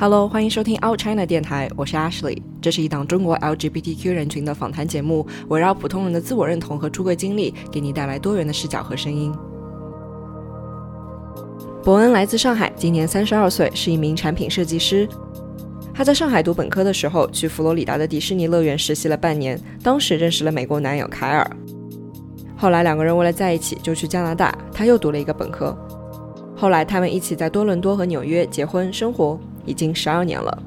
Hello，欢迎收听 Out China 电台，我是 Ashley。这是一档中国 LGBTQ 人群的访谈节目，围绕普通人的自我认同和出柜经历，给你带来多元的视角和声音。伯恩来自上海，今年三十二岁，是一名产品设计师。他在上海读本科的时候，去佛罗里达的迪士尼乐园实习了半年，当时认识了美国男友凯尔。后来两个人为了在一起，就去加拿大，他又读了一个本科。后来他们一起在多伦多和纽约结婚生活。已经十二年了。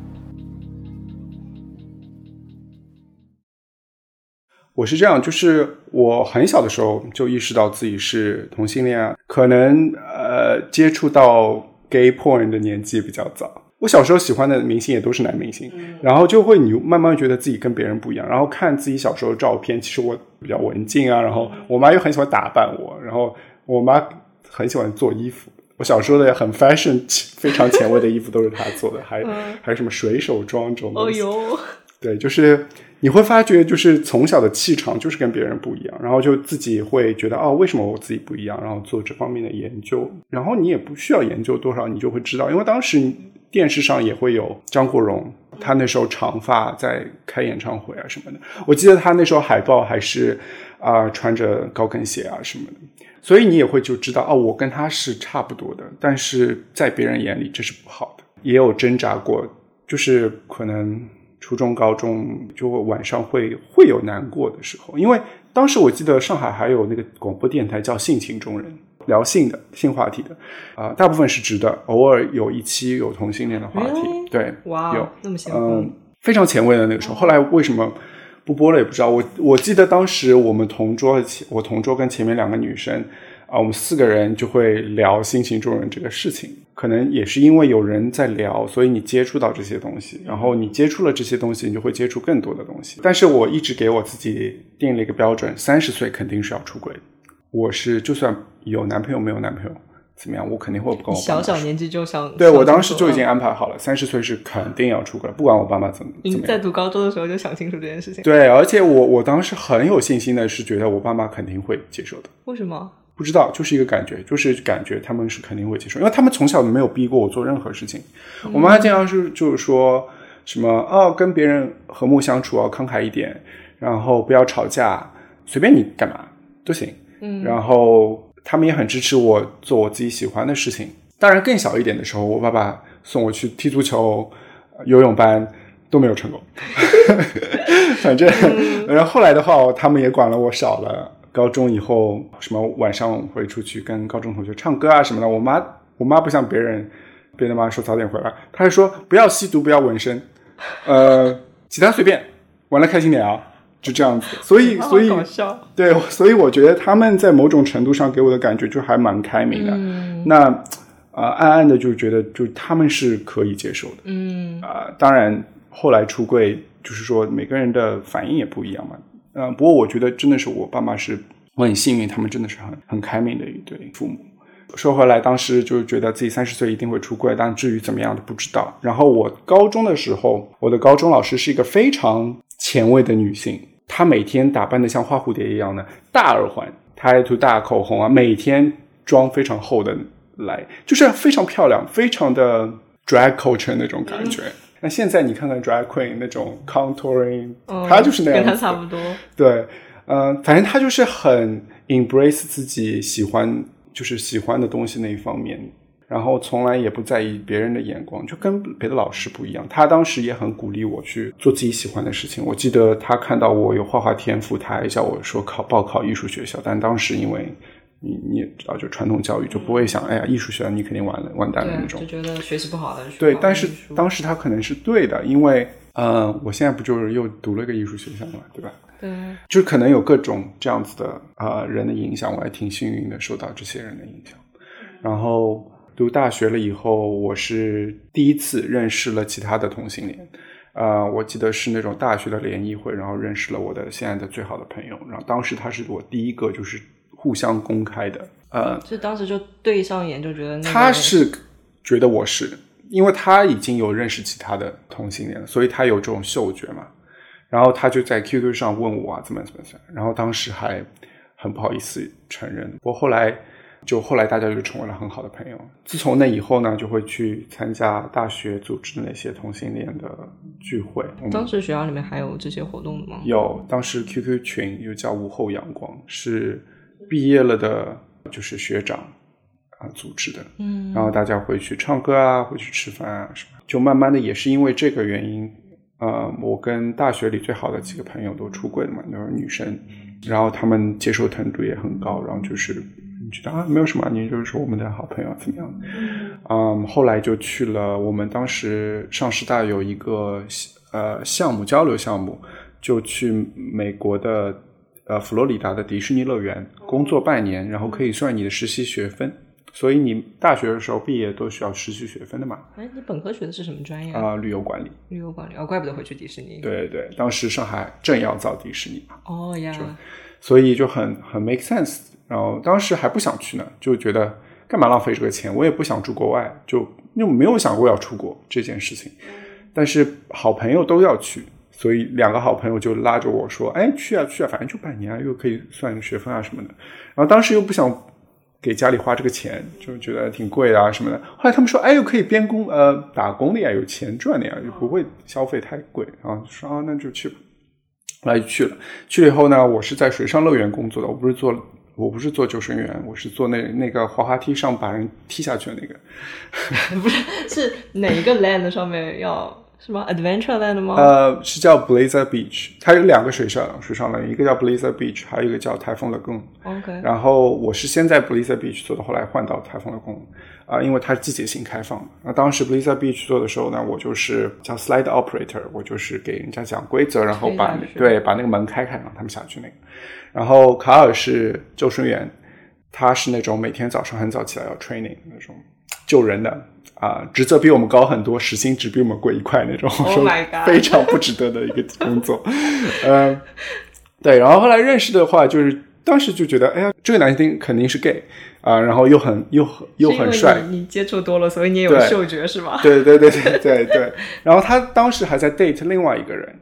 我是这样，就是我很小的时候就意识到自己是同性恋啊，可能呃接触到 gay porn 的年纪比较早。我小时候喜欢的明星也都是男明星，然后就会你慢慢觉得自己跟别人不一样，然后看自己小时候的照片，其实我比较文静啊，然后我妈又很喜欢打扮我，然后我妈很喜欢做衣服。我小时候的很 fashion、非常前卫的衣服都是他做的，还还有什么水手装这种东西。对，就是你会发觉，就是从小的气场就是跟别人不一样，然后就自己会觉得哦，为什么我自己不一样？然后做这方面的研究，然后你也不需要研究多少，你就会知道，因为当时电视上也会有张国荣，他那时候长发在开演唱会啊什么的。我记得他那时候海报还是啊穿着高跟鞋啊什么的。所以你也会就知道哦，我跟他是差不多的，但是在别人眼里这是不好的。也有挣扎过，就是可能初中、高中就晚上会会有难过的时候，因为当时我记得上海还有那个广播电台叫性情中人，聊性的性话题的啊，大部分是直的，偶尔有一期有同性恋的话题。对，哇，有那么前嗯，非常前卫的那个时候。后来为什么？不播了也不知道。我我记得当时我们同桌前，我同桌跟前面两个女生啊，我们四个人就会聊《新型中人》这个事情。可能也是因为有人在聊，所以你接触到这些东西，然后你接触了这些东西，你就会接触更多的东西。但是我一直给我自己定了一个标准：三十岁肯定是要出轨。我是就算有男朋友没有男朋友。怎么样？我肯定会不跟我小小年纪就想对我当时就已经安排好了，三十岁是肯定要出轨，不管我爸妈怎么怎么样。在读高中的时候就想清楚这件事情。对，而且我我当时很有信心的是觉得我爸妈肯定会接受的。为什么？不知道，就是一个感觉，就是感觉他们是肯定会接受，因为他们从小没有逼过我做任何事情。我妈经常是就是说什么哦，跟别人和睦相处要慷慨一点，然后不要吵架，随便你干嘛都行。嗯，然后。他们也很支持我做我自己喜欢的事情。当然，更小一点的时候，我爸爸送我去踢足球、游泳班都没有成功。反正，然后后来的话，他们也管了我少了。高中以后，什么晚上会出去跟高中同学唱歌啊什么的。我妈，我妈不像别人，别的妈说早点回来，她是说不要吸毒，不要纹身，呃，其他随便，玩的开心点啊。就这样子，所以 所以对，所以我觉得他们在某种程度上给我的感觉就还蛮开明的。那啊，暗暗的就觉得，就他们是可以接受的。嗯啊，当然后来出柜，就是说每个人的反应也不一样嘛。嗯，不过我觉得真的是我爸妈是我很幸运，他们真的是很很开明的一对父母。说回来，当时就觉得自己三十岁一定会出柜，但至于怎么样的不知道。然后我高中的时候，我的高中老师是一个非常前卫的女性。她每天打扮的像花蝴蝶一样的大耳环、她还涂大口红啊，每天妆非常厚的来，就是非常漂亮，非常的 drag culture 那种感觉。那现在你看看 drag queen 那种 contouring，她就是那样，跟她差不多。对，嗯，反正她就是很 embrace 自己喜欢，就是喜欢的东西那一方面。然后从来也不在意别人的眼光，就跟别的老师不一样。他当时也很鼓励我去做自己喜欢的事情。我记得他看到我有画画天赋，他还叫我说考报考艺术学校。但当时因为你你也知道，就传统教育就不会想，哎呀，艺术学校你肯定完了完蛋了那种，就觉得学习不好的。对，但是当时他可能是对的，因为嗯，我现在不就是又读了个艺术学校嘛，对吧？对，就可能有各种这样子的啊人的影响，我还挺幸运的，受到这些人的影响，然后。读大学了以后，我是第一次认识了其他的同性恋，啊，我记得是那种大学的联谊会，然后认识了我的现在的最好的朋友，然后当时他是我第一个就是互相公开的，呃，就当时就对上眼就觉得他是觉得我是，因为他已经有认识其他的同性恋了，所以他有这种嗅觉嘛，然后他就在 QQ 上问我啊怎么怎么怎么，然后当时还很不好意思承认，我后来。就后来大家就成为了很好的朋友。自从那以后呢，就会去参加大学组织的那些同性恋的聚会。当时学校里面还有这些活动的吗？有，当时 QQ 群又叫午后阳光，是毕业了的，就是学长啊组织的。嗯然后大家会去唱歌啊，会去吃饭啊什么，就慢慢的也是因为这个原因，呃，我跟大学里最好的几个朋友都出柜了嘛，都是女生，然后他们接受程度也很高，然后就是你觉得啊没有什么，你就是说我们的好朋友怎么样？嗯，后来就去了我们当时上师大有一个呃项目交流项目，就去美国的呃佛罗里达的迪士尼乐园工作半年，然后可以算你的实习学分。所以你大学的时候毕业都需要实习学分的嘛？哎，你本科学的是什么专业？啊、旅游管理。旅游管理。哦，怪不得会去迪士尼。。对对，当时上海正要造迪士尼嘛，哦呀，所以就很很 make sense。然后当时还不想去呢，就觉得干嘛浪费这个钱？我也不想住国外，就又没有想过要出国这件事情。但是好朋友都要去，所以两个好朋友就拉着我说：“哎，去啊去啊，反正就半年啊，又可以算学分啊什么的。”然后当时又不想给家里花这个钱，就觉得挺贵的啊什么的。后来他们说：“哎，又可以边工呃打工的呀，有钱赚的呀，又不会消费太贵。”然后说：“啊，那就去吧。”后来就去了，去了以后呢，我是在水上乐园工作的，我不是做我不是做救生员，我是做那那个滑滑梯上把人踢下去的那个。不是是哪一个 land 上面要是吗？Adventure Land 吗？呃，是叫 Blazer Beach，它有两个水上水上乐园，一个叫 Blazer Beach，还有一个叫台风 Lagoon。OK，然后我是先在 Blizzard Beach 做的，后来换到台风的工啊、因为它是季节性开放的。那当时 Blizzard Beach 做的时候呢，我就是叫 Slide Operator，我就是给人家讲规则，然后把对把那个门开开，让他们下去那个。然后卡尔是救生员，他是那种每天早上很早起来要 training 那种救人的啊、职责比我们高很多，时薪只比我们贵一块那种，Oh 非常不值得的一个工作。嗯、对，然后后来认识的话，就是当时就觉得，哎呀，这个男生肯定是 gay 啊、然后又很又很又很帅，你你接触多了，所以你也有嗅觉是吧？对对对对对对。然后他当时还在 date 另外一个人，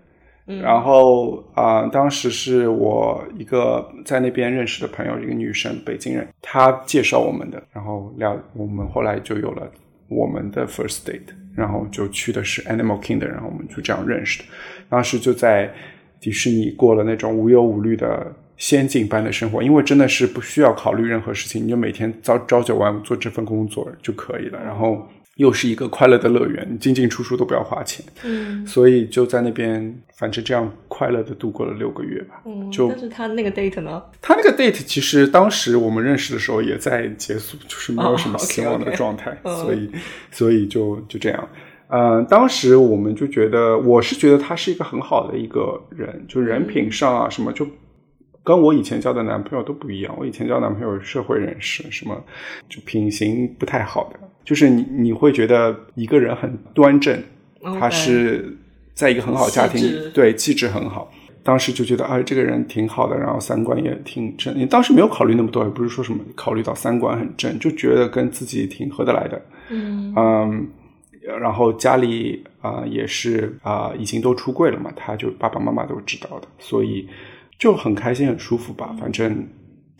然后啊、当时是我一个在那边认识的朋友，一个女生，北京人，她介绍我们的，然后聊，我们后来就有了我们的 first date，然后就去的是 Animal Kingdom，然后我们就这样认识的。当时就在迪士尼过了那种无忧无虑的仙境般的生活，因为真的是不需要考虑任何事情，你就每天朝朝九晚五做这份工作就可以了。然后又是一个快乐的乐园，进进出出都不要花钱，嗯所以就在那边，反正这样快乐的度过了六个月吧。嗯，就但是他那个 date 呢？他那个 date 其实当时我们认识的时候也在结束，就是没有什么哦希望的状态，嗯所以所以就就这样。嗯、当时我们就觉得，我是觉得他是一个很好的一个人，就人品上啊什么，就跟我以前交的男朋友都不一样。我以前交男朋友社会人士，什么就品行不太好的，就是你你会觉得一个人很端正他是在一个很好的家庭气，对气质很好。当时就觉得啊，这个人挺好的，然后三观也挺正。你当时没有考虑那么多，也不是说什么考虑到三观很正，就觉得跟自己挺合得来的。嗯嗯，然后家里啊、也是啊、已经都出柜了嘛，他就爸爸妈妈都知道的，所以就很开心很舒服吧，反正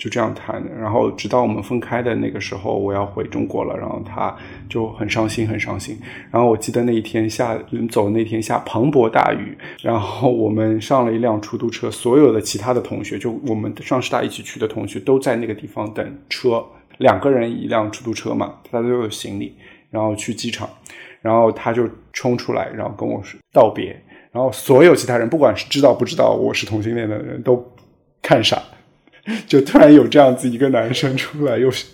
就这样谈。然后直到我们分开的那个时候，我要回中国了，然后他就很伤心很伤心。然后我记得那一天下走那天下磅礴大雨，然后我们上了一辆出租车，所有的其他的同学，就我们上师大一起去的同学，都在那个地方等车，两个人一辆出租车嘛，大家都有行李，然后去机场。然后他就冲出来，然后跟我说道别，然后所有其他人，不管是知道不知道我是同性恋的人都看傻，就突然有这样子一个男生出来，又是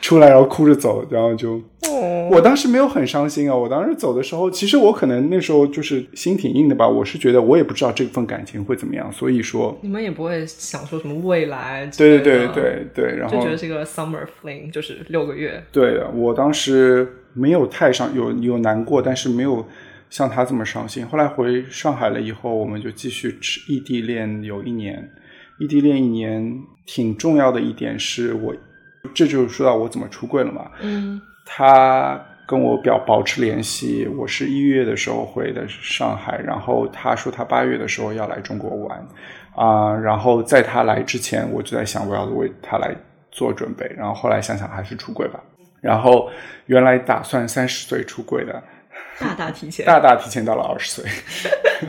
出来然后哭着走，然后就哦，我当时没有很伤心啊，我当时走的时候，其实我可能那时候就是心挺硬的吧，我是觉得我也不知道这份感情会怎么样，所以说，你们也不会想说什么未来对，对对对对，然后就觉得是一个 summer fling，就是六个月。对的，我当时没有太伤，有有难过，但是没有像他这么伤心。后来回上海了以后，我们就继续吃异地恋有一年。异地恋一年挺重要的一点是我，这就是说到我怎么出柜了嘛。嗯他跟我表保持联系，我是一月的时候回的上海，然后他说他八月的时候要来中国玩，啊、然后在他来之前，我就在想我要为他来做准备，然后后来想想还是出柜吧。然后原来打算三十岁出柜的，大大提前，大大提前到了二十岁，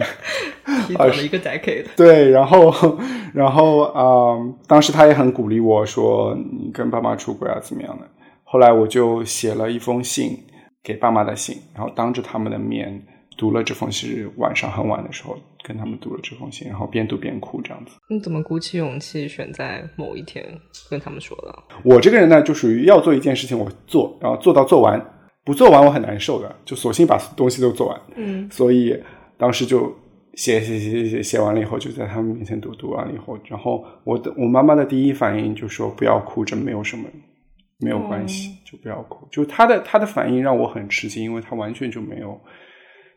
提早了一个 decade。对，然后 然后啊、当时他也很鼓励我说你跟爸妈出轨啊怎么样的。后来我就写了一封信给爸妈的信，然后当着他们的面读了这封信，晚上很晚的时候跟他们读了这封信，然后边读边哭这样子。你怎么鼓起勇气选在某一天跟他们说的？我这个人呢，就属于要做一件事情我做，然后做到做完，不做完我很难受的，就索性把东西都做完。嗯，所以当时就写写写写写写完了以后，就在他们面前读，读完了以后，然后我的我妈妈的第一反应就说不要哭，这没有什么，没有关系，就不要哭。就她的她的反应让我很吃惊，因为她完全就没有，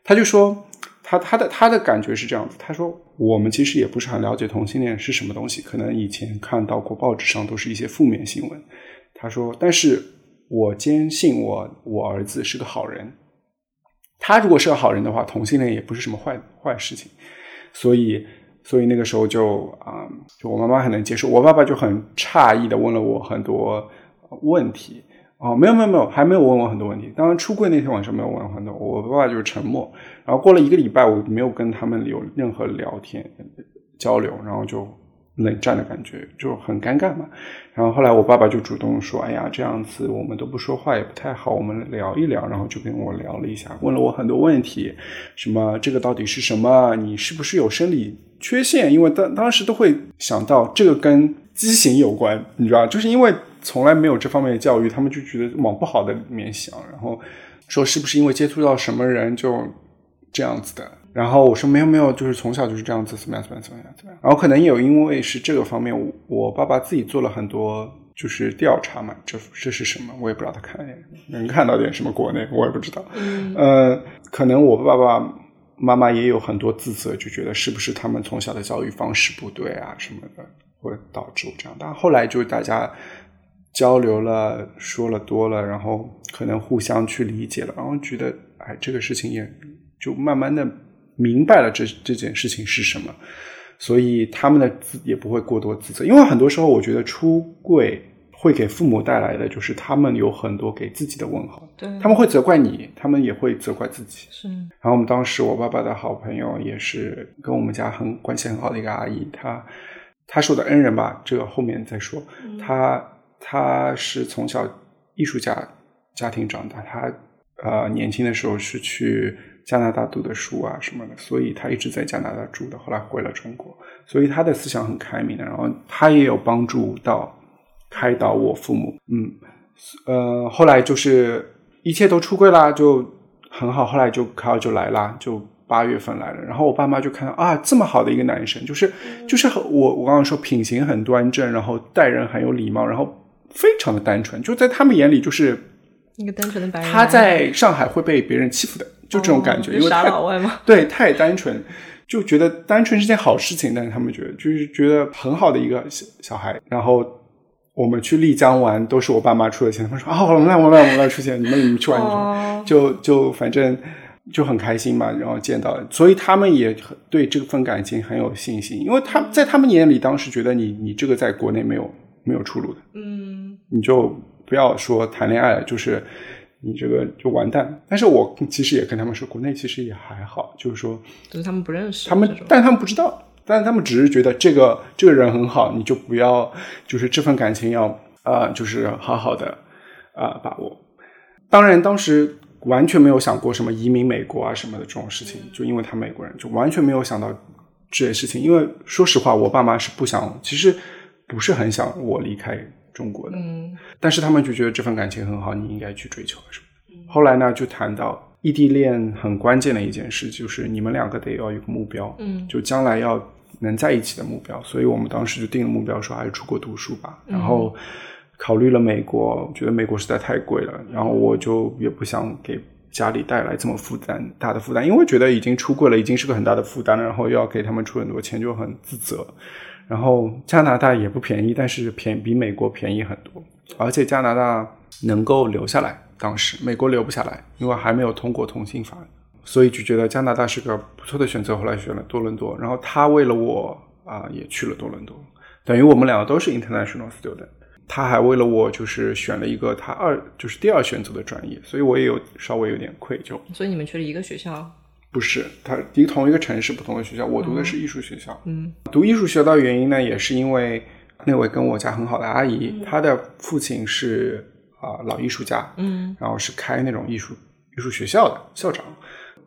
她就说她她的她的感觉是这样子，她说我们其实也不是很了解同性恋是什么东西，可能以前看到过报纸上都是一些负面新闻。她说，但是我坚信我我儿子是个好人。他如果是个好人的话，同性恋也不是什么坏坏事情，所以所以那个时候就啊、就我妈妈很能接受，我爸爸就很诧异的问了我很多问题。哦，没有没有没有，还没有问我很多问题。当然，出柜那天晚上没有问我很多，我爸爸就是沉默。然后过了一个礼拜，我没有跟他们有任何聊天交流，然后就冷战的感觉，就很尴尬嘛。然后后来我爸爸就主动说：“哎呀，这样子我们都不说话也不太好，我们聊一聊。”然后就跟我聊了一下，问了我很多问题，什么这个到底是什么？你是不是有生理缺陷？因为当当时都会想到这个跟畸形有关，你知道，就是因为从来没有这方面的教育，他们就觉得往不好的里面想，然后说是不是因为接触到什么人就这样子的。然后我说没有没有，就是从小就是这样子，怎么样怎么样怎么样怎么样。然后可能有因为是这个方面，我我爸爸自己做了很多就是调查嘛，这这是什么，我也不知道他看能看到点什么国内，我也不知道。嗯呃，可能我爸爸妈妈也有很多自责，就觉得是不是他们从小的教育方式不对啊什么的，会导致我这样。但后来就是大家交流了，说了多了，然后可能互相去理解了，然后觉得哎，这个事情也就慢慢的明白了这这件事情是什么，所以他们的自也不会过多自责，因为很多时候我觉得出柜会给父母带来的就是他们有很多给自己的问号。对，他们会责怪你，他们也会责怪自己。是然后我们当时我爸爸的好朋友也是跟我们家很关系很好的一个阿姨，她她是我的恩人吧，这个后面再说。她她是从小艺术家家庭长大，她呃年轻的时候是去加拿大读的书啊什么的，所以他一直在加拿大住的，后来回了中国，所以他的思想很开明的，然后他也有帮助到开导我父母，嗯。呃，后来就是一切都出柜啦，就很好。后来就卡尔就来啦，就八月份来了。然后我爸妈就看到啊，这么好的一个男生，就是就是很我我刚刚说品行很端正，然后待人很有礼貌，然后非常的单纯，就在他们眼里就是一个单纯的白人他，在上海会被别人欺负的，就这种感觉，因为傻老外嘛，对，太单纯，就觉得单纯是件好事情，但是他们觉得就是觉得很好的一个小小孩。然后我们去丽江玩，都是我爸妈出的钱，他们说啊，我们来，我们来，我们来出钱，你们你们去玩，去 就就反正就很开心嘛，然后见到，所以他们也很对这份感情很有信心，因为他在他们眼里，当时觉得你你这个在国内没有没有出路的，嗯，你就不要说谈恋爱了，就是你这个就完蛋。但是我其实也跟他们说，国内其实也还好，就是说就是他们不认识他们但他们不知道，但他们只是觉得这个这个人很好，你就不要就是这份感情要啊、呃就是好好的啊、把握。当然，当时完全没有想过什么移民美国啊什么的这种事情，就因为他美国人，就完全没有想到这些事情。因为说实话，我爸妈是不想，其实不是很想我离开中国的。嗯但是他们就觉得这份感情很好，你应该去追求什么的。后来呢，就谈到异地恋很关键的一件事，就是你们两个得要有个目标，嗯就将来要能在一起的目标。所以我们当时就定了目标，说还是出国读书吧。然后考虑了美国，觉得美国实在太贵了，然后我就也不想给家里带来这么负担大的负担，因为觉得已经出柜了，已经是个很大的负担了，然后又要给他们出很多钱，就很自责。然后加拿大也不便宜，但是便比美国便宜很多，而且加拿大能够留下来，当时美国留不下来，因为还没有通过同性法，所以就觉得加拿大是个不错的选择。后来选了多伦多，然后他为了我啊、也去了多伦多，等于我们两个都是 international student。他还为了我就是选了一个他二就是第二选择的专业，所以我也有稍微有点愧疚。所以你们去了一个学校？不是，他一同一个城市不同的学校，我读的是艺术学校。嗯，读艺术学校的原因呢，也是因为那位跟我家很好的阿姨，她的父亲是啊、老艺术家，嗯。然后是开那种艺术艺术学校的校长，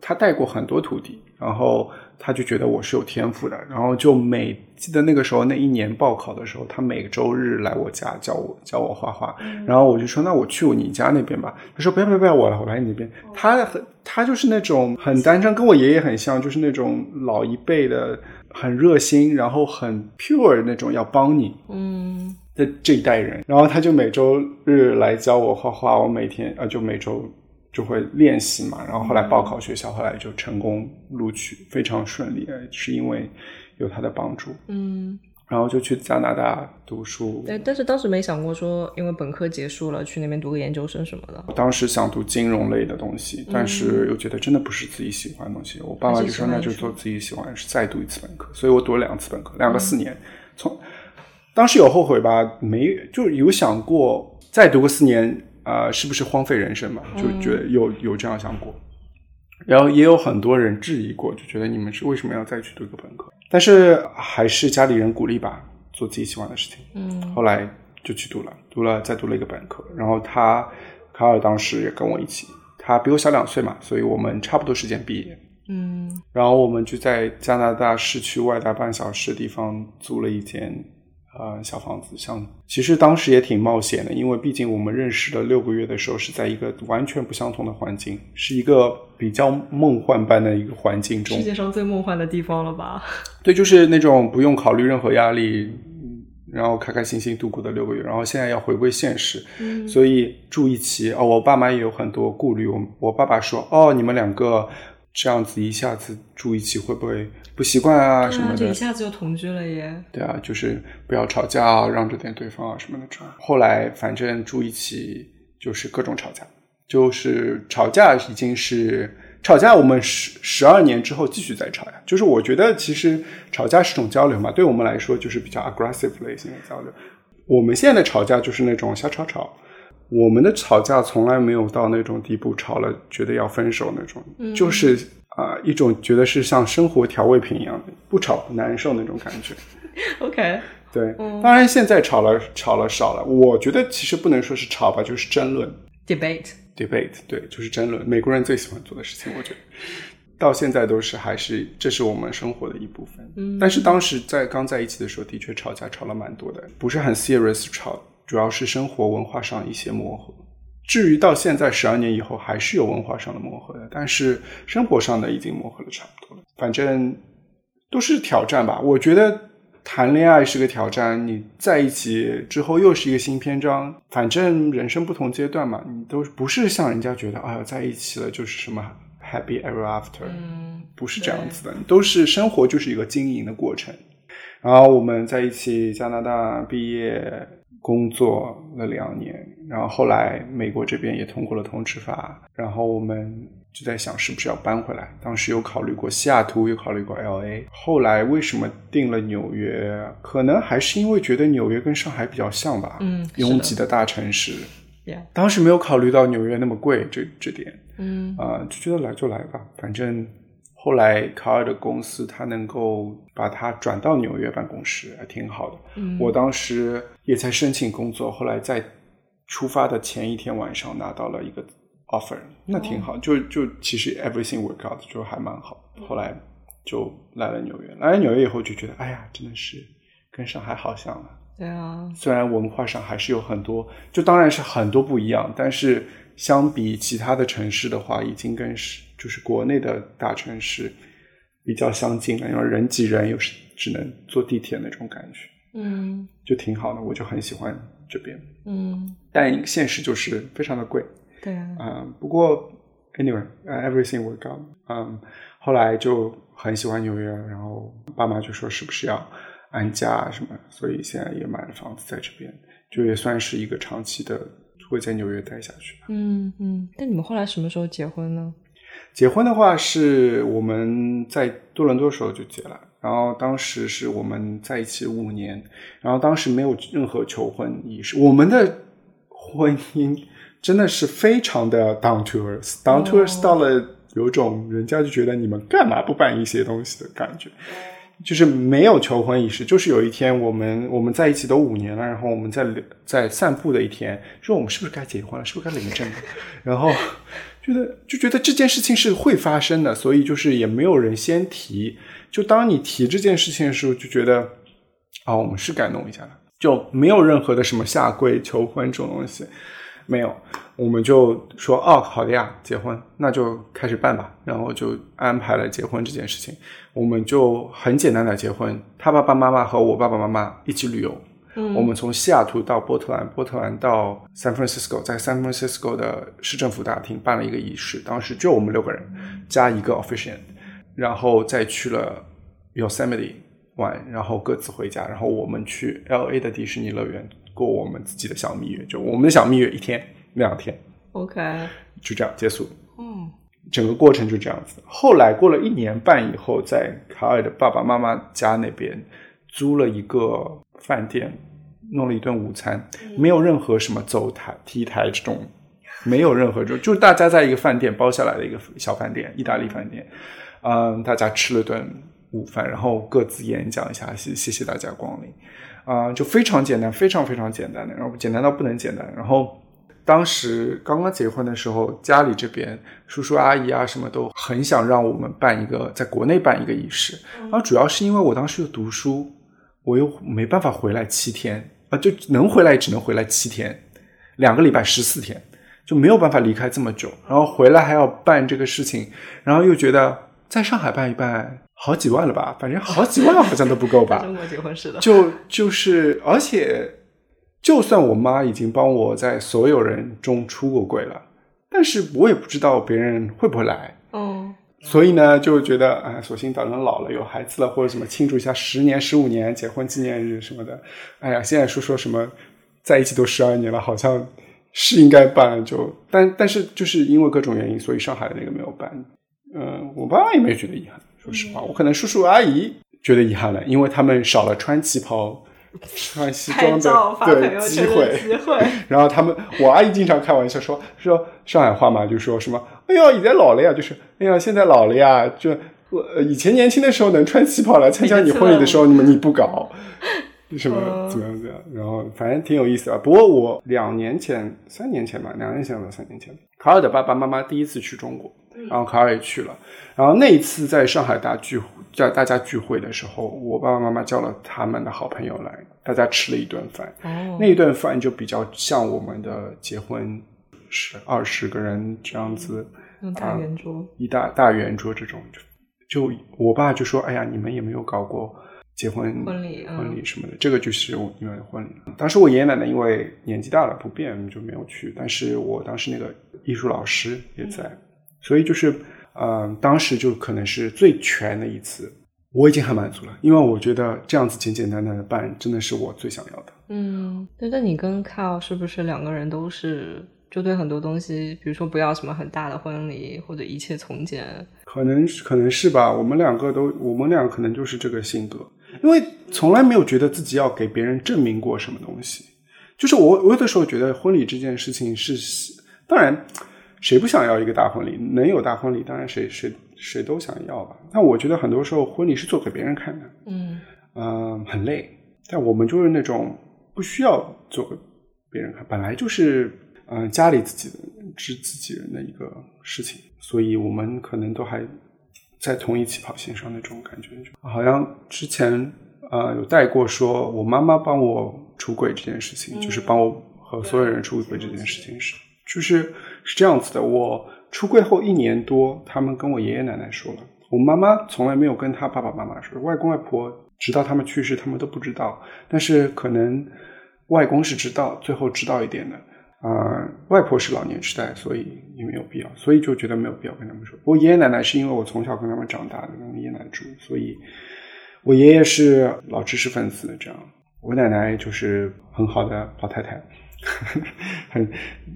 他带过很多徒弟，然后他就觉得我是有天赋的，然后就每记得那个时候那一年报考的时候，他每个周日来我家教我教我画画，然后我就说那我去你家那边吧，他说不要不要不要，我来我来你那边，他很他就是那种很单纯，跟我爷爷很像，就是那种老一辈的很热心，然后很 pure 那种要帮你，嗯。的这一代人，然后他就每周日来教我画画，我每天呃就每周就会练习嘛，然后后来报考学校，后来就成功录取，非常顺利，呃是因为有他的帮助，嗯。然后就去加拿大读书。对，但是当时没想过说，因为本科结束了，去那边读个研究生什么的。当时想读金融类的东西，但是又觉得真的不是自己喜欢的东西。我爸爸就说那就做自己喜欢，是再读一次本科，所以我读了两次本科，两个四年。从当时有后悔吧，没就有想过再读个四年啊、是不是荒废人生嘛？就觉得有有这样想过。然后也有很多人质疑过，就觉得你们是为什么要再去读一个本科？但是还是家里人鼓励吧，做自己喜欢的事情。嗯后来就去读了，读了再读了一个本科。然后他卡尔当时也跟我一起，他比我小两岁嘛，所以我们差不多时间毕业。嗯然后我们就在加拿大市区外大半小时的地方租了一间呃小房子，像其实当时也挺冒险的，因为毕竟我们认识了六个月的时候是在一个完全不相同的环境，是一个比较梦幻般的一个环境中世。界上最梦幻的地方了吧？对，就是那种不用考虑任何压力，嗯然后开开心心度过的六个月。然后现在要回归现实，嗯所以住一起哦，我爸妈也有很多顾虑。我我爸爸说，哦，你们两个这样子一下子住一起会不会不习惯啊什么啊，就一？下子就同居了耶。对啊，就是不要吵架啊，让着点对方啊什么的这种。后来反正住一起就是各种吵架，就是吵架已经是吵架，我们十十二年之后继续再吵呀。就是我觉得其实吵架是种交流嘛，对我们来说就是比较 aggressive 类型的交流。我们现在的吵架就是那种小吵吵。我们的吵架从来没有到那种地步，吵了觉得要分手那种，就是啊、一种觉得是像生活调味品一样的，不吵不难受那种感觉。OK，对，当然现在吵了吵了少了，我觉得其实不能说是吵吧，就是争论。Debate，debate，对，就是争论，美国人最喜欢做的事情，我觉得。到现在都是还是这是我们生活的一部分。嗯，但是当时在刚在一起的时候，的确吵架吵了蛮多的，不是很 serious 吵，主要是生活文化上一些磨合。至于到现在十二年以后，还是有文化上的磨合的，但是生活上的已经磨合的差不多了。反正都是挑战吧。我觉得谈恋爱是个挑战，你在一起之后又是一个新篇章。反正人生不同阶段嘛，你都不是像人家觉得，哎呀，在一起了就是什么 happy ever after，、不是这样子的，都是生活就是一个经营的过程。然后我们在一起加拿大毕业工作了两年，然后后来美国这边也通过了通知法，然后我们就在想是不是要搬回来。当时有考虑过西雅图，有考虑过 L A，后来为什么定了纽约？可能还是因为觉得纽约跟上海比较像吧，嗯拥挤的大城市。当时没有考虑到纽约那么贵这这点，嗯啊、就觉得来就来吧，反正后来卡尔的公司他能够把它转到纽约办公室，还挺好的。嗯我当时也在申请工作，后来在出发的前一天晚上拿到了一个 offer，那挺好，就就其实 everything work out 就还蛮好。后来就来了纽约，来了纽约以后就觉得，哎呀，真的是跟上海好像啊。对啊，虽然文化上还是有很多，就当然是很多不一样，但是相比其他的城市的话，已经跟是就是国内的大城市比较相近了，因为人挤人，又是只能坐地铁那种感觉，嗯就挺好的，我就很喜欢这边。嗯，但现实就是非常的贵，对啊，嗯，不过 anyway，呃、everything work out，嗯，后来就很喜欢纽约，然后爸妈就说是不是要安家啊什么，所以现在也买了房子在这边，就也算是一个长期的会在纽约待下去。嗯嗯。但你们后来什么时候结婚呢？结婚的话是我们在多伦多的时候就结了，然后当时是我们在一起五年，然后当时没有任何求婚仪式，我们的婚姻真的是非常的 down to earth，down to earth 到了有种人家就觉得你们干嘛不办一些东西的感觉。就是没有求婚仪式，就是有一天我们我们在一起都五年了，然后我们在在散步的一天，说我们是不是该结婚了，是不是该领证了？然后觉得就觉得这件事情是会发生的，所以就是也没有人先提。就当你提这件事情的时候，就觉得啊，我们是该弄一下了，就没有任何的什么下跪求婚这种东西。没有，我们就说哦，好的呀，结婚那就开始办吧，然后就安排了结婚这件事情。我们就很简单的结婚，他爸爸妈妈和我爸爸妈妈一起旅游。嗯，我们从西雅图到波特兰，波特兰到 San Francisco，在 San Francisco 的市政府大厅办了一个仪式，当时就我们六个人加一个 officiant，然后再去了 Yosemite 玩，然后各自回家，然后我们去 LA 的迪士尼乐园。过我们自己的小蜜月，就我们的小蜜月一天两天，OK，就这样结束。嗯，整个过程就这样子。后来过了一年半以后，在卡尔的爸爸妈妈家那边租了一个饭店，弄了一顿午餐，没有任何什么走台、T 台这种，没有任何就就大家在一个饭店包下来的一个小饭店，意大利饭店。嗯，大家吃了顿午饭，然后各自演讲一下，谢谢谢大家光临。啊，就非常简单，非常非常简单的，然后简单到不能简单。然后当时刚刚结婚的时候，家里这边叔叔阿姨啊什么都很想让我们办一个在国内办一个仪式。然后主要是因为我当时又读书，我又没办法回来七天啊，就能回来也只能回来七天，两个礼拜十四天就没有办法离开这么久。然后回来还要办这个事情，然后又觉得在上海办一办。好几万了吧，反正好几万好像都不够吧。中国结婚是的，就就是，而且就算我妈已经帮我在所有人中出过轨了，但是我也不知道别人会不会来。嗯，所以呢，就觉得哎，索性等人老了有孩子了，或者什么庆祝一下十年、十五年结婚纪念日什么的。哎呀，现在说说什么在一起都十二年了，好像是应该办，就但但是就是因为各种原因，所以上海的那个没有办。嗯，我爸妈也没觉得遗憾。说实话，我可能叔叔阿姨觉得遗憾了，因为他们少了穿旗袍、穿西装的对机会。然后他们，我阿姨经常开玩笑说说上海话嘛，就说什么“哎呀，现在老了呀”，就是“哎呀，现在老了呀”，就我以前年轻的时候能穿旗袍来参加你婚礼的时候，你们你不搞，什么怎么样怎么样？然后反正挺有意思的。不过我两年前、三年前吧，两年前吧，三年前，卡尔的爸爸妈妈第一次去中国。然后卡尔也去了，然后那一次在上海大聚在大家聚会的时候，我爸爸妈妈叫了他们的好朋友来，大家吃了一顿饭。哦，那一顿饭就比较像我们的结婚，是二十个人这样子，大圆桌，一大大圆桌这种，就就我爸就说：“哎呀，你们也没有搞过结婚婚礼婚礼什么的，这个就是你们的婚礼。”当时我爷爷奶奶因为年纪大了不便就没有去，但是我当时那个艺术老师也在。所以就是，嗯，当时就可能是最全的一次，我已经很满足了，因为我觉得这样子简简单单的办，真的是我最想要的。嗯，那那你跟 Carl 是不是两个人都是就对很多东西，比如说不要什么很大的婚礼或者一切从简？可能可能是吧，我们两个都，我们俩可能就是这个性格，因为从来没有觉得自己要给别人证明过什么东西，就是我我有的时候觉得婚礼这件事情是，当然。谁不想要一个大婚礼？能有大婚礼，当然谁谁谁都想要吧。但我觉得很多时候婚礼是做给别人看的，嗯嗯，很累。但我们就是那种不需要做给别人看，本来就是嗯家里自己的、是自己人的一个事情，所以我们可能都还在同一起跑线上那种感觉。好像之前啊有带过，说我妈妈帮我出轨这件事情，就是帮我和所有人出轨这件事情是。就是是这样子的，我出柜后一年多，他们跟我爷爷奶奶说了，我妈妈从来没有跟他爸爸妈妈说，外公外婆直到他们去世，他们都不知道。但是可能外公是知道，最后知道一点的。啊，外婆是老年痴呆，所以也没有必要，所以就觉得没有必要跟他们说。我爷爷奶奶是因为我从小跟他们长大的，跟爷爷奶奶住，所以我爷爷是老知识分子，这样，我奶奶就是很好的老太太。很，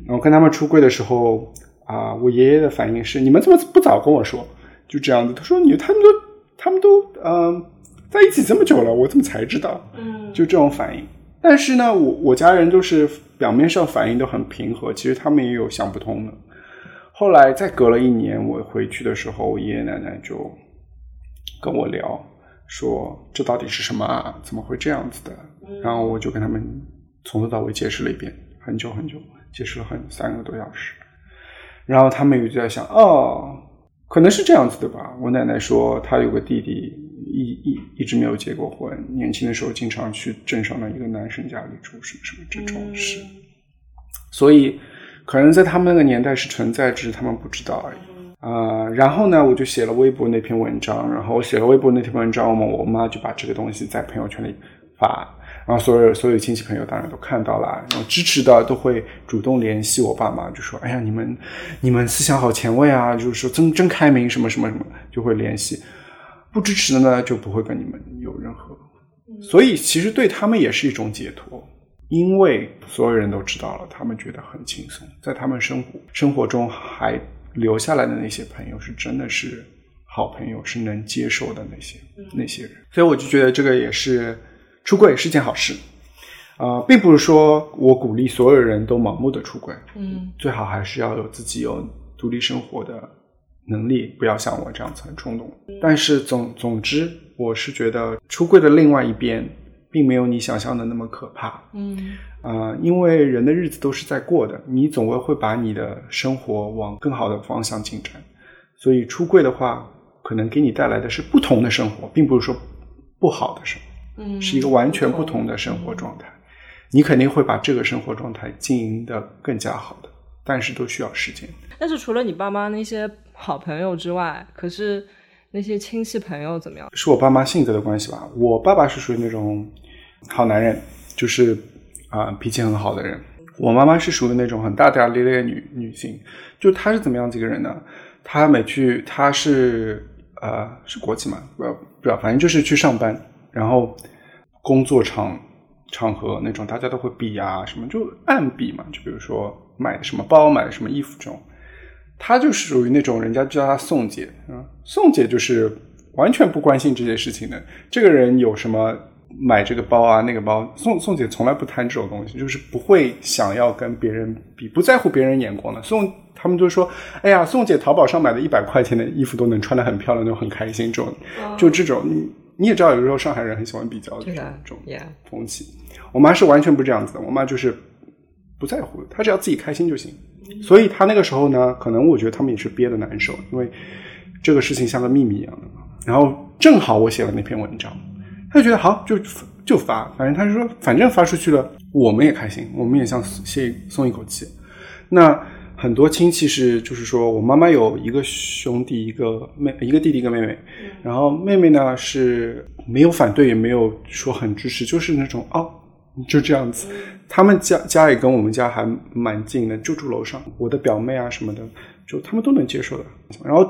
我跟他们出柜的时候啊，我爷爷的反应是：你们怎么不早跟我说？就这样子，他说你他们都他们都嗯在一起这么久了，我怎么才知道？嗯，就这种反应。但是呢，我我家人都是表面上反应都很平和，其实他们也有想不通的。后来再隔了一年，我回去的时候，我爷爷奶奶就跟我聊，说这到底是什么啊？怎么会这样子的？然后我就跟他们从头到尾解释了一遍，很久很久，解释了很三个多小时。然后他们就在想，哦，可能是这样子的吧。我奶奶说，她有个弟弟，一一一直没有结过婚，年轻的时候经常去镇上的一个男生家里住，什么什么这种事。所以，可能在他们那个年代是存在，只是他们不知道而已。啊，然后呢，我就写了微博那篇文章，然后我写了微博那篇文章，我们我妈就把这个东西在朋友圈里发。然后所有所有亲戚朋友当然都看到了，然后支持的都会主动联系我爸妈，就说：“哎呀，你们你们思想好前卫啊，就是说真真开明，什么什么什么，就会联系。不支持的呢，就不会跟你们有任何。所以其实对他们也是一种解脱，因为所有人都知道了，他们觉得很轻松，在他们生活生活中还留下来的那些朋友，是真的是好朋友，是能接受的那些那些人。所以我就觉得这个也是。出柜是件好事，啊，并不是说我鼓励所有人都盲目的出柜，嗯，最好还是要有自己有独立生活的能力，不要像我这样子很冲动。但是总总之，我是觉得出柜的另外一边，并没有你想象的那么可怕，嗯，啊，因为人的日子都是在过的，你总会会把你的生活往更好的方向进展，所以出柜的话，可能给你带来的是不同的生活，并不是说不好的生活。嗯，是一个完全不同的生活状态，你肯定会把这个生活状态经营的更加好的，但是都需要时间。但是除了你爸妈那些好朋友之外，可是那些亲戚朋友怎么样？是我爸妈性格的关系吧。我爸爸是属于那种好男人，就是啊脾气很好的人。我妈妈是属于那种很大大咧咧女女性，就她是怎么样子一个人呢？她每去，她是呃是国企嘛，不不知道，反正就是去上班。然后工作场场合那种大家都会比啊什么就暗比嘛，就比如说买什么包买什么衣服这种，她就是属于那种人家叫她宋姐啊，宋姐就是完全不关心这些事情的。这个人有什么买这个包啊那个包，宋宋姐从来不贪这种东西，就是不会想要跟别人比，不在乎别人眼光的。宋他们就说，哎呀，宋姐淘宝上买的一百块钱的衣服都能穿的很漂亮，就很开心。这种就这种。你也知道，有时候上海人很喜欢比较这种风气。我妈是完全不这样子的，我妈就是不在乎，她只要自己开心就行。所以她那个时候呢，可能我觉得他们也是憋得难受，因为这个事情像个秘密一样的。然后正好我写了那篇文章，她就觉得好就就发，反正她就说反正发出去了，我们也开心，我们也像泄松一口气。那。很多亲戚是，就是说我妈妈有一个兄弟，一个妹，一个弟弟，一个妹妹。然后妹妹呢是没有反对，也没有说很支持，就是那种哦，就这样子。他们家家也跟我们家还蛮近的，就住楼上。我的表妹啊什么的，就他们都能接受的。然后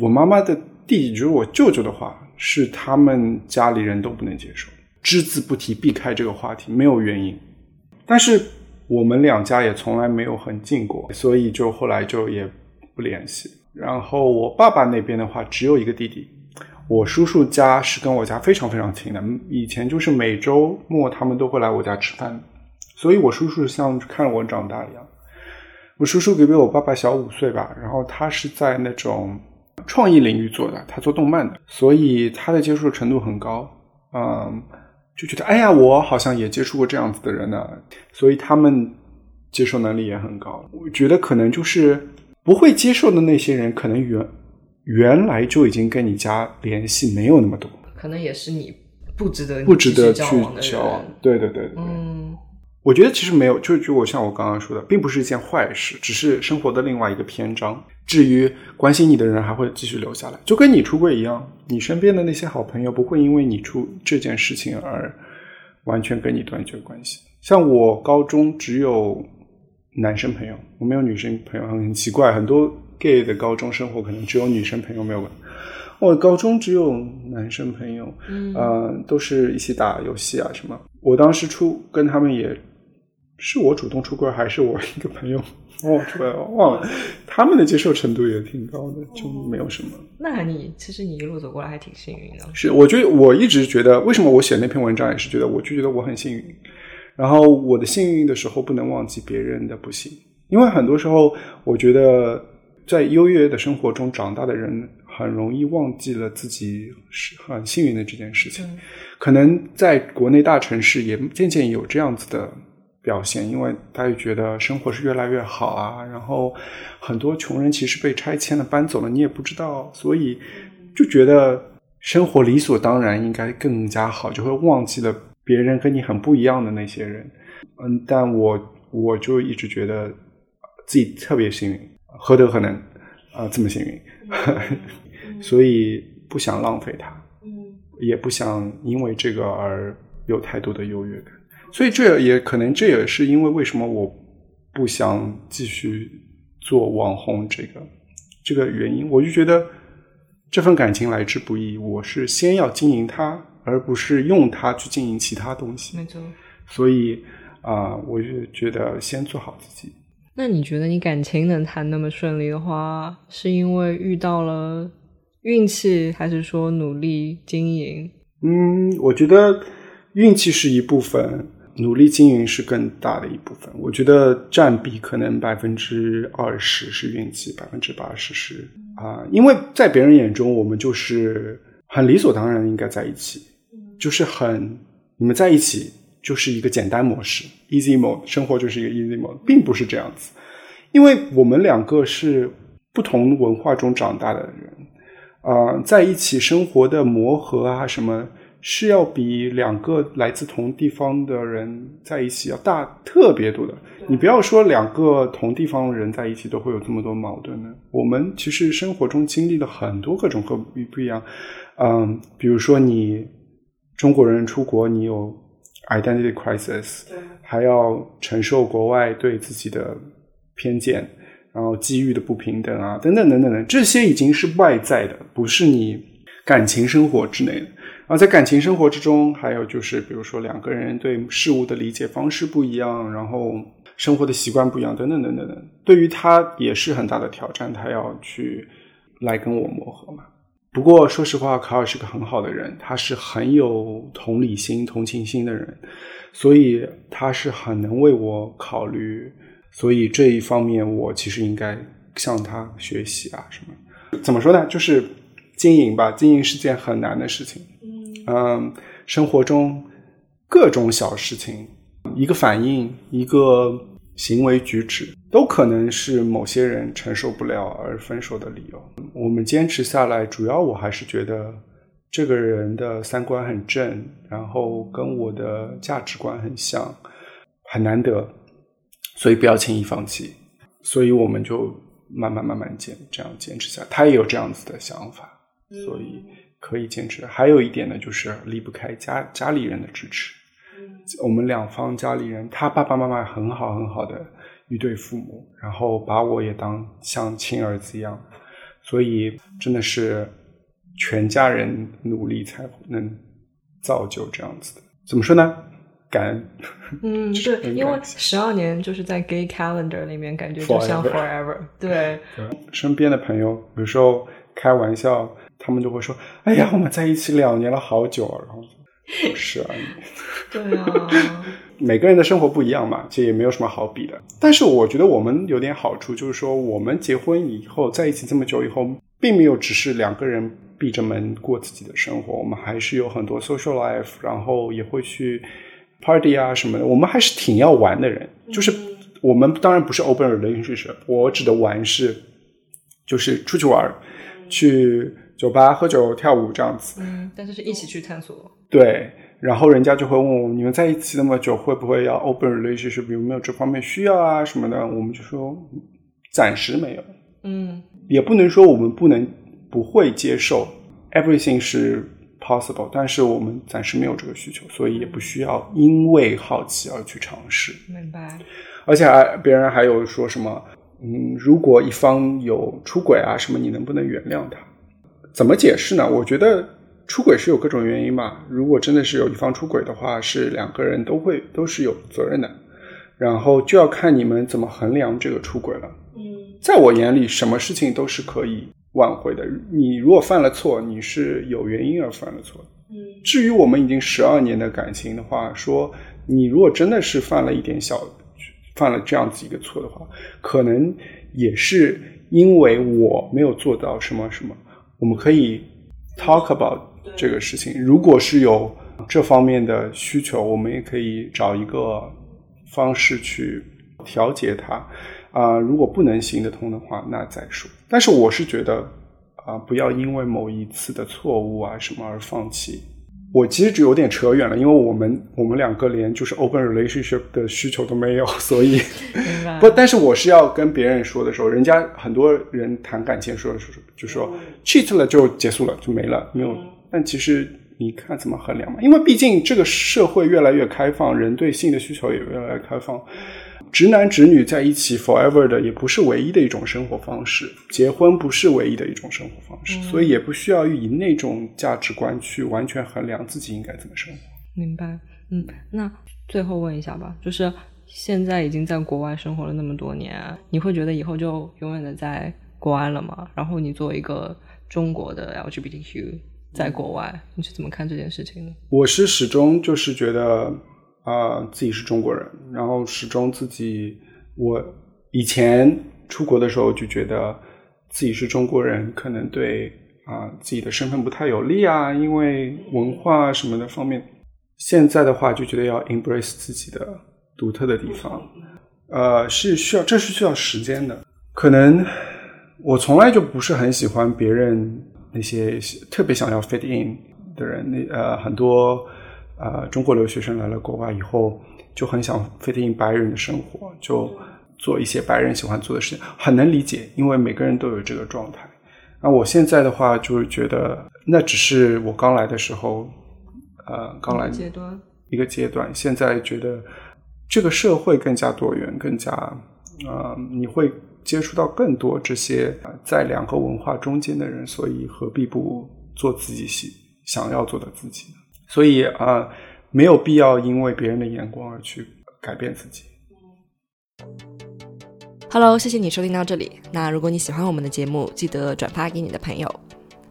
我妈妈的弟弟，就是我舅舅的话，是他们家里人都不能接受，只字不提，避开这个话题，没有原因。但是。我们两家也从来没有很近过，所以就后来就也不联系。然后我爸爸那边的话，只有一个弟弟。我叔叔家是跟我家非常非常亲的，以前就是每周末他们都会来我家吃饭，所以我叔叔像看着我长大一样。我叔叔比我爸爸小五岁吧，然后他是在那种创意领域做的，他做动漫的，所以他的接受程度很高。嗯。就觉得哎呀，我好像也接触过这样子的人呢，所以他们接受能力也很高。我觉得可能就是不会接受的那些人，可能原原来就已经跟你家联系没有那么多，可能也是你不值得不值得去交往。对对对对，嗯。我觉得其实没有，就就我像我刚刚说的，并不是一件坏事，只是生活的另外一个篇章。至于关心你的人，还会继续留下来，就跟你出柜一样，你身边的那些好朋友不会因为你出这件事情而完全跟你断绝关系。像我高中只有男生朋友，我没有女生朋友，很奇怪，很多 gay 的高中生活可能只有女生朋友没有。我高中只有男生朋友，嗯，都是一起打游戏啊什么。我当时出跟他们也。是我主动出柜，还是我一个朋友 我出来了？忘了，他们的接受程度也挺高的，就没有什么。那你其实你一路走过来还挺幸运的。是，我觉得我一直觉得，为什么我写那篇文章也是觉得，我就觉得我很幸运。然后我的幸运的时候，不能忘记别人的不幸，因为很多时候，我觉得在优越的生活中长大的人，很容易忘记了自己是很幸运的这件事情。可能在国内大城市也渐渐有这样子的表现，因为大家觉得生活是越来越好啊，然后很多穷人其实被拆迁了搬走了，你也不知道，所以就觉得生活理所当然应该更加好，就会忘记了。别人跟你很不一样的那些人，嗯，但我我就一直觉得自己特别幸运，何德何能啊这么幸运，所以不想浪费它，嗯，也不想因为这个而有太多的优越感，所以这也可能这也是因为为什么我不想继续做网红这个这个原因，我就觉得这份感情来之不易，我是先要经营它。而不是用它去经营其他东西，没错。所以啊，我就觉得先做好自己。那你觉得你感情能谈那么顺利的话，是因为遇到了运气，还是说努力经营？嗯，我觉得运气是一部分，努力经营是更大的一部分。我觉得占比可能百分之二十是运气，百分之八十是啊，因为在别人眼中，我们就是很理所当然应该在一起。就是很，你们在一起就是一个简单模式，easy mode，生活就是一个 easy mode，并不是这样子，因为我们两个是不同文化中长大的人，啊，在一起生活的磨合啊什么，是要比两个来自同地方的人在一起要大特别多的。你不要说两个同地方的人在一起都会有这么多矛盾呢，我们其实生活中经历了很多各种各不一样，嗯，比如说你。中国人出国，你有 identity crisis，还要承受国外对自己的偏见，然后机遇的不平等啊，等等等等等，这些已经是外在的，不是你感情生活之内的。啊在感情生活之中，还有就是，比如说两个人对事物的理解方式不一样，然后生活的习惯不一样，等等等等等，对于他也是很大的挑战，他要去来跟我磨合嘛。不过，说实话，卡尔是个很好的人，他是很有同理心、同情心的人，所以他是很能为我考虑。所以这一方面，我其实应该向他学习啊，什么？怎么说呢？就是经营吧，经营是件很难的事情。嗯，生活中各种小事情，一个反应，一个。行为举止都可能是某些人承受不了而分手的理由。我们坚持下来，主要我还是觉得这个人的三观很正，然后跟我的价值观很像，很难得，所以不要轻易放弃。所以我们就慢慢慢慢坚这样坚持下。他也有这样子的想法，所以可以坚持。还有一点呢，就是离不开家家里人的支持。我们两方家里人，他爸爸妈妈很好很好的一对父母，然后把我也当像亲儿子一样，所以真的是全家人努力才能造就这样子的。怎么说呢？感恩。嗯，对，因为十二年就是在 Gay Calendar 里面，感觉就像 Forever。对，身边的朋友有时候开玩笑，他们就会说：“哎呀，我们在一起两年了，好久了。”然后。是啊，对啊，每个人的生活不一样嘛，这也没有什么好比的。但是我觉得我们有点好处，就是说我们结婚以后在一起这么久以后，并没有只是两个人闭着门过自己的生活，我们还是有很多 social life，然后也会去 party 啊什么的。我们还是挺要玩的人，就是我们当然不是 open relationship，我指的玩是就是出去玩，去酒吧喝酒跳舞这样子。嗯，但是是一起去探索。对，然后人家就会问我，你们在一起那么久，会不会要 open relationship？有没有这方面需要啊什么的？我们就说暂时没有。嗯，也不能说我们不能不会接受，everything 是 possible，但是我们暂时没有这个需求，所以也不需要因为好奇而去尝试。明白。而且还别人还有说什么，嗯，如果一方有出轨啊什么，你能不能原谅他？怎么解释呢？我觉得。出轨是有各种原因嘛？如果真的是有一方出轨的话，是两个人都会都是有责任的。然后就要看你们怎么衡量这个出轨了。嗯，在我眼里，什么事情都是可以挽回的。你如果犯了错，你是有原因而犯了错。嗯，至于我们已经十二年的感情的话，说你如果真的是犯了一点小，犯了这样子一个错的话，可能也是因为我没有做到什么什么。我们可以 talk about 这个事情。如果是有这方面的需求，我们也可以找一个方式去调节它。啊，如果不能行得通的话，那再说。但是我是觉得，啊，不要因为某一次的错误啊什么而放弃。我其实就有点扯远了，因为我们我们两个连就是 open relationship 的需求都没有，所以不。但是我是要跟别人说的时候，人家很多人谈感情说说就说 cheat 了就结束了就没了，没有。但其实你看怎么衡量嘛？因为毕竟这个社会越来越开放，人对性的需求也越来越开放。直男直女在一起 forever 的也不是唯一的一种生活方式，结婚不是唯一的一种生活方式，所以也不需要以那种价值观去完全衡量自己应该怎么生活。明白，嗯，那最后问一下吧，就是现在已经在国外生活了那么多年，你会觉得以后就永远的在国外了吗？然后你作为一个中国的 LGBTQ 在国外，你是怎么看这件事情的？我是始终就是觉得。啊，自己是中国人，然后始终自己，我以前出国的时候就觉得自己是中国人，可能对啊自己的身份不太有利啊，因为文化什么的方面。现在的话就觉得要 embrace 自己的独特的地方，呃，是需要，这是需要时间的。可能我从来就不是很喜欢别人那些特别想要 fit in 的人，那呃很多。呃，中国留学生来了国外以后，就很想 fitting 白人的生活，就做一些白人喜欢做的事情，很能理解，因为每个人都有这个状态。那我现在的话，就是觉得那只是我刚来的时候，呃，刚来阶段一个阶段。现在觉得这个社会更加多元，更加呃，你会接触到更多这些在两个文化中间的人，所以何必不做自己喜想要做的自己呢？所以啊，没有必要因为别人的眼光而去改变自己。Hello，谢谢你收听到这里。那如果你喜欢我们的节目，记得转发给你的朋友。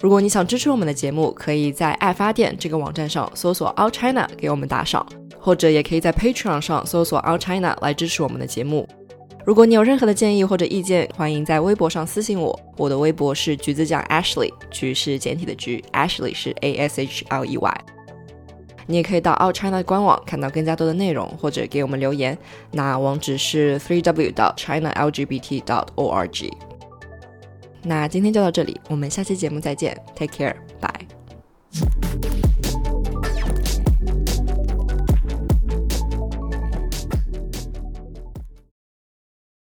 如果你想支持我们的节目，可以在爱发电这个网站上搜索 All China 给我们打赏，或者也可以在 Patreon 上搜索 All China 来支持我们的节目。如果你有任何的建议或者意见，欢迎在微博上私信我。我的微博是橘子酱 Ashley，橘是简体的橘，Ashley 是 A S H L E Y。你也可以到 All China 官网看到更加多的内容，或者给我们留言。那网址是 three w 到 china lgbt dot o r g。那今天就到这里，我们下期节目再见，Take care，bye。